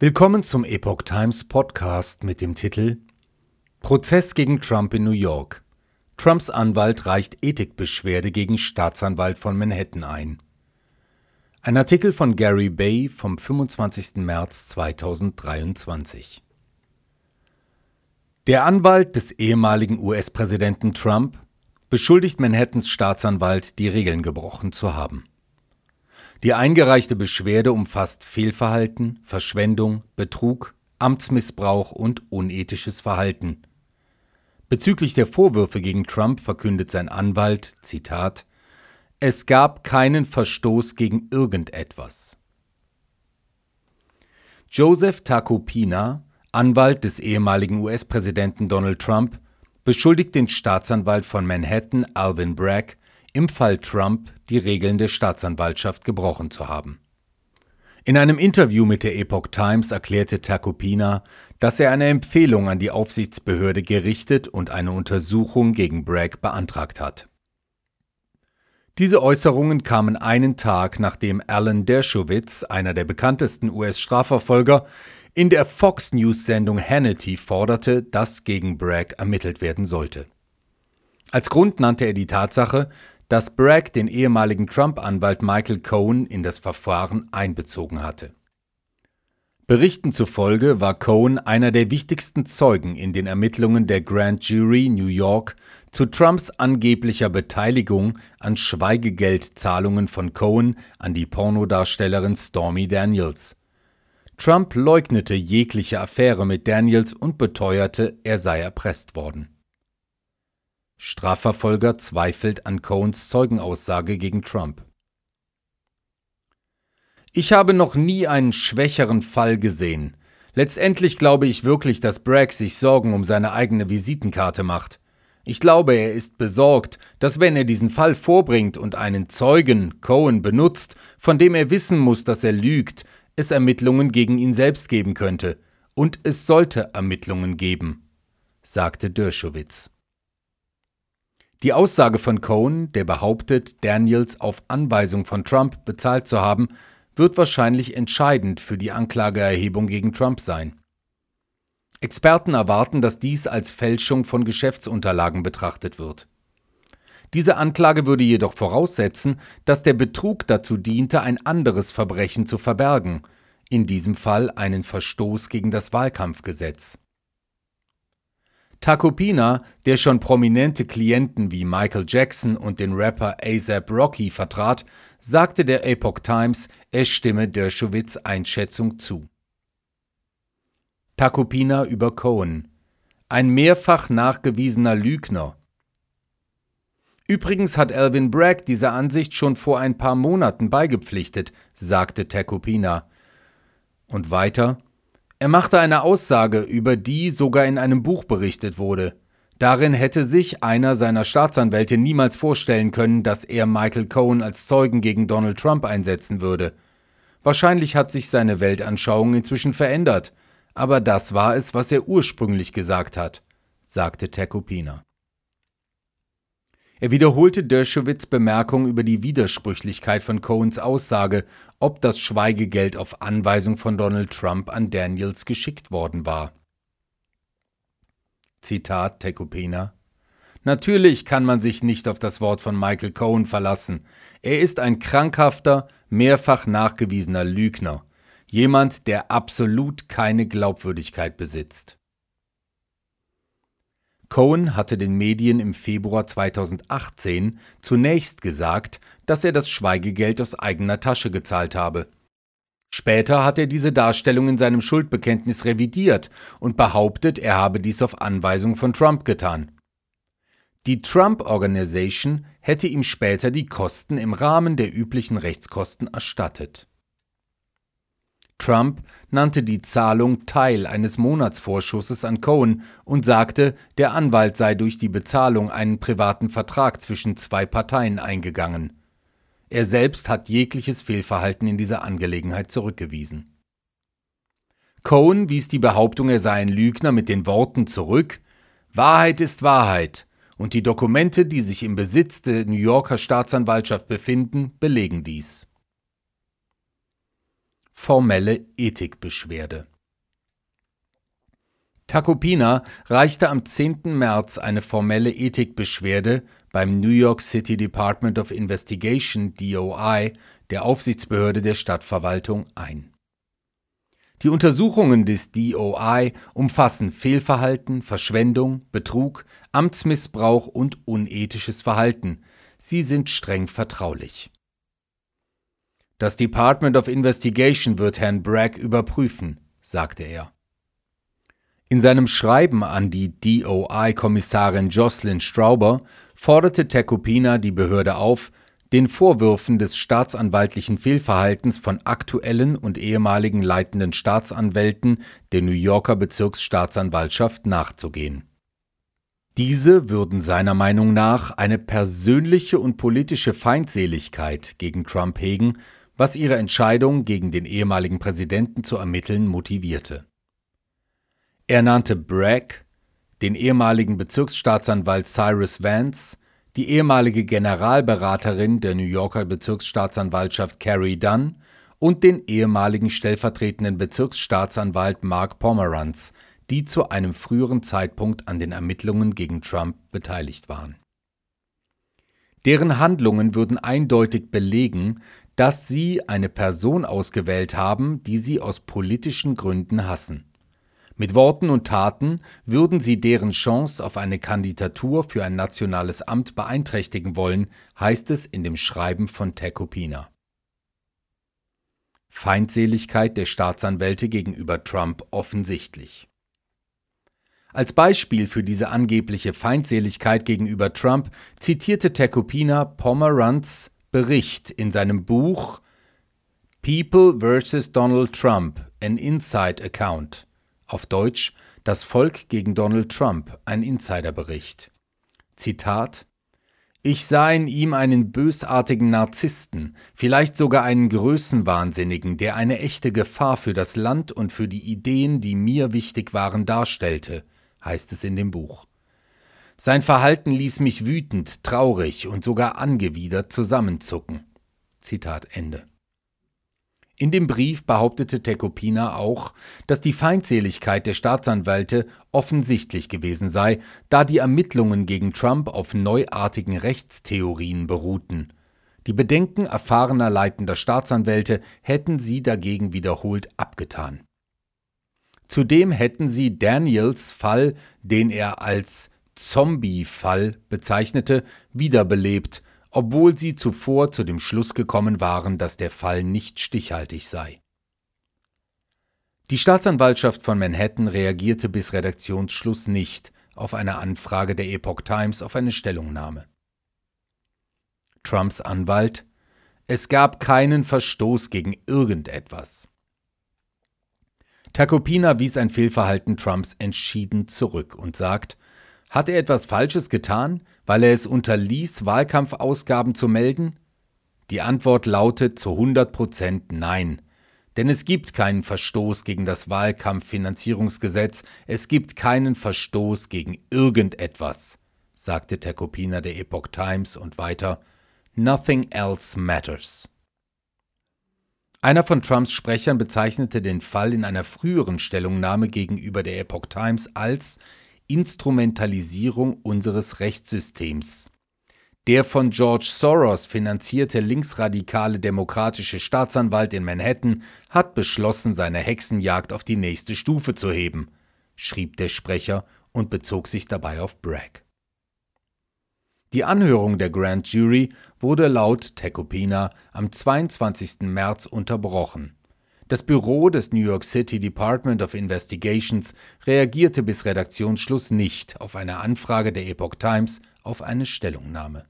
Willkommen zum Epoch Times Podcast mit dem Titel Prozess gegen Trump in New York. Trumps Anwalt reicht Ethikbeschwerde gegen Staatsanwalt von Manhattan ein. Ein Artikel von Gary Bay vom 25. März 2023. Der Anwalt des ehemaligen US-Präsidenten Trump beschuldigt Manhattans Staatsanwalt, die Regeln gebrochen zu haben. Die eingereichte Beschwerde umfasst Fehlverhalten, Verschwendung, Betrug, Amtsmissbrauch und unethisches Verhalten. Bezüglich der Vorwürfe gegen Trump verkündet sein Anwalt, Zitat, es gab keinen Verstoß gegen irgendetwas. Joseph Tacopina, Anwalt des ehemaligen US-Präsidenten Donald Trump, beschuldigt den Staatsanwalt von Manhattan, Alvin Bragg, im Fall Trump die Regeln der Staatsanwaltschaft gebrochen zu haben. In einem Interview mit der Epoch Times erklärte Tacopina, dass er eine Empfehlung an die Aufsichtsbehörde gerichtet und eine Untersuchung gegen Bragg beantragt hat. Diese Äußerungen kamen einen Tag nachdem Alan Dershowitz, einer der bekanntesten US-Strafverfolger, in der Fox News-Sendung Hannity forderte, dass gegen Bragg ermittelt werden sollte. Als Grund nannte er die Tatsache, dass Bragg den ehemaligen Trump-Anwalt Michael Cohen in das Verfahren einbezogen hatte. Berichten zufolge war Cohen einer der wichtigsten Zeugen in den Ermittlungen der Grand Jury New York zu Trumps angeblicher Beteiligung an Schweigegeldzahlungen von Cohen an die Pornodarstellerin Stormy Daniels. Trump leugnete jegliche Affäre mit Daniels und beteuerte, er sei erpresst worden. Strafverfolger zweifelt an Cohns Zeugenaussage gegen Trump. Ich habe noch nie einen schwächeren Fall gesehen. Letztendlich glaube ich wirklich, dass Bragg sich Sorgen um seine eigene Visitenkarte macht. Ich glaube, er ist besorgt, dass wenn er diesen Fall vorbringt und einen Zeugen, Cohen, benutzt, von dem er wissen muss, dass er lügt, es Ermittlungen gegen ihn selbst geben könnte. Und es sollte Ermittlungen geben, sagte Dershowitz. Die Aussage von Cohen, der behauptet, Daniels auf Anweisung von Trump bezahlt zu haben, wird wahrscheinlich entscheidend für die Anklageerhebung gegen Trump sein. Experten erwarten, dass dies als Fälschung von Geschäftsunterlagen betrachtet wird. Diese Anklage würde jedoch voraussetzen, dass der Betrug dazu diente, ein anderes Verbrechen zu verbergen, in diesem Fall einen Verstoß gegen das Wahlkampfgesetz. Tacopina, der schon prominente Klienten wie Michael Jackson und den Rapper ASAP Rocky vertrat, sagte der Epoch Times, er stimme Dershowitz Einschätzung zu. Tacopina über Cohen. Ein mehrfach nachgewiesener Lügner. Übrigens hat Alvin Bragg dieser Ansicht schon vor ein paar Monaten beigepflichtet, sagte Tacopina. Und weiter, er machte eine Aussage, über die sogar in einem Buch berichtet wurde. Darin hätte sich einer seiner Staatsanwälte niemals vorstellen können, dass er Michael Cohen als Zeugen gegen Donald Trump einsetzen würde. Wahrscheinlich hat sich seine Weltanschauung inzwischen verändert, aber das war es, was er ursprünglich gesagt hat, sagte Tecopina. Er wiederholte Dershowitz Bemerkung über die Widersprüchlichkeit von Cohens Aussage, ob das Schweigegeld auf Anweisung von Donald Trump an Daniels geschickt worden war. Zitat Tecopena Natürlich kann man sich nicht auf das Wort von Michael Cohen verlassen. Er ist ein krankhafter, mehrfach nachgewiesener Lügner, jemand, der absolut keine Glaubwürdigkeit besitzt. Cohen hatte den Medien im Februar 2018 zunächst gesagt, dass er das Schweigegeld aus eigener Tasche gezahlt habe. Später hat er diese Darstellung in seinem Schuldbekenntnis revidiert und behauptet, er habe dies auf Anweisung von Trump getan. Die Trump Organization hätte ihm später die Kosten im Rahmen der üblichen Rechtskosten erstattet. Trump nannte die Zahlung Teil eines Monatsvorschusses an Cohen und sagte, der Anwalt sei durch die Bezahlung einen privaten Vertrag zwischen zwei Parteien eingegangen. Er selbst hat jegliches Fehlverhalten in dieser Angelegenheit zurückgewiesen. Cohen wies die Behauptung, er sei ein Lügner mit den Worten zurück Wahrheit ist Wahrheit, und die Dokumente, die sich im Besitz der New Yorker Staatsanwaltschaft befinden, belegen dies. Formelle Ethikbeschwerde. Tacopina reichte am 10. März eine formelle Ethikbeschwerde beim New York City Department of Investigation DOI, der Aufsichtsbehörde der Stadtverwaltung, ein. Die Untersuchungen des DOI umfassen Fehlverhalten, Verschwendung, Betrug, Amtsmissbrauch und unethisches Verhalten. Sie sind streng vertraulich. Das Department of Investigation wird Herrn Bragg überprüfen, sagte er. In seinem Schreiben an die DOI-Kommissarin Jocelyn Strauber forderte Tecupina die Behörde auf, den Vorwürfen des staatsanwaltlichen Fehlverhaltens von aktuellen und ehemaligen leitenden Staatsanwälten der New Yorker Bezirksstaatsanwaltschaft nachzugehen. Diese würden seiner Meinung nach eine persönliche und politische Feindseligkeit gegen Trump hegen, was ihre Entscheidung gegen den ehemaligen Präsidenten zu ermitteln motivierte. Er nannte Bragg, den ehemaligen Bezirksstaatsanwalt Cyrus Vance, die ehemalige Generalberaterin der New Yorker Bezirksstaatsanwaltschaft Carrie Dunn und den ehemaligen stellvertretenden Bezirksstaatsanwalt Mark Pomeranz, die zu einem früheren Zeitpunkt an den Ermittlungen gegen Trump beteiligt waren. Deren Handlungen würden eindeutig belegen, dass sie eine Person ausgewählt haben, die sie aus politischen Gründen hassen. Mit Worten und Taten würden sie deren Chance auf eine Kandidatur für ein nationales Amt beeinträchtigen wollen, heißt es in dem Schreiben von Tecopina. Feindseligkeit der Staatsanwälte gegenüber Trump offensichtlich. Als Beispiel für diese angebliche Feindseligkeit gegenüber Trump zitierte Tecopina Pomeranz Bericht in seinem Buch People vs. Donald Trump, an Inside Account auf Deutsch Das Volk gegen Donald Trump, ein Insiderbericht. Zitat Ich sah in ihm einen bösartigen Narzissten, vielleicht sogar einen Größenwahnsinnigen, der eine echte Gefahr für das Land und für die Ideen, die mir wichtig waren, darstellte, heißt es in dem Buch. Sein Verhalten ließ mich wütend, traurig und sogar angewidert zusammenzucken. Zitat Ende. In dem Brief behauptete Tecopina auch, dass die Feindseligkeit der Staatsanwälte offensichtlich gewesen sei, da die Ermittlungen gegen Trump auf neuartigen Rechtstheorien beruhten. Die Bedenken erfahrener leitender Staatsanwälte hätten sie dagegen wiederholt abgetan. Zudem hätten sie Daniels Fall, den er als Zombie-Fall bezeichnete, wiederbelebt obwohl sie zuvor zu dem Schluss gekommen waren, dass der Fall nicht stichhaltig sei. Die Staatsanwaltschaft von Manhattan reagierte bis Redaktionsschluss nicht auf eine Anfrage der Epoch Times auf eine Stellungnahme. Trumps Anwalt Es gab keinen Verstoß gegen irgendetwas. Tacopina wies ein Fehlverhalten Trumps entschieden zurück und sagt, hat er etwas Falsches getan, weil er es unterließ, Wahlkampfausgaben zu melden? Die Antwort lautet zu 100 Prozent Nein. Denn es gibt keinen Verstoß gegen das Wahlkampffinanzierungsgesetz, es gibt keinen Verstoß gegen irgendetwas, sagte Tecopina der Epoch Times und weiter, Nothing else matters. Einer von Trumps Sprechern bezeichnete den Fall in einer früheren Stellungnahme gegenüber der Epoch Times als Instrumentalisierung unseres Rechtssystems. Der von George Soros finanzierte linksradikale demokratische Staatsanwalt in Manhattan hat beschlossen, seine Hexenjagd auf die nächste Stufe zu heben, schrieb der Sprecher und bezog sich dabei auf Bragg. Die Anhörung der Grand Jury wurde laut Tecopina am 22. März unterbrochen. Das Büro des New York City Department of Investigations reagierte bis Redaktionsschluss nicht auf eine Anfrage der Epoch Times auf eine Stellungnahme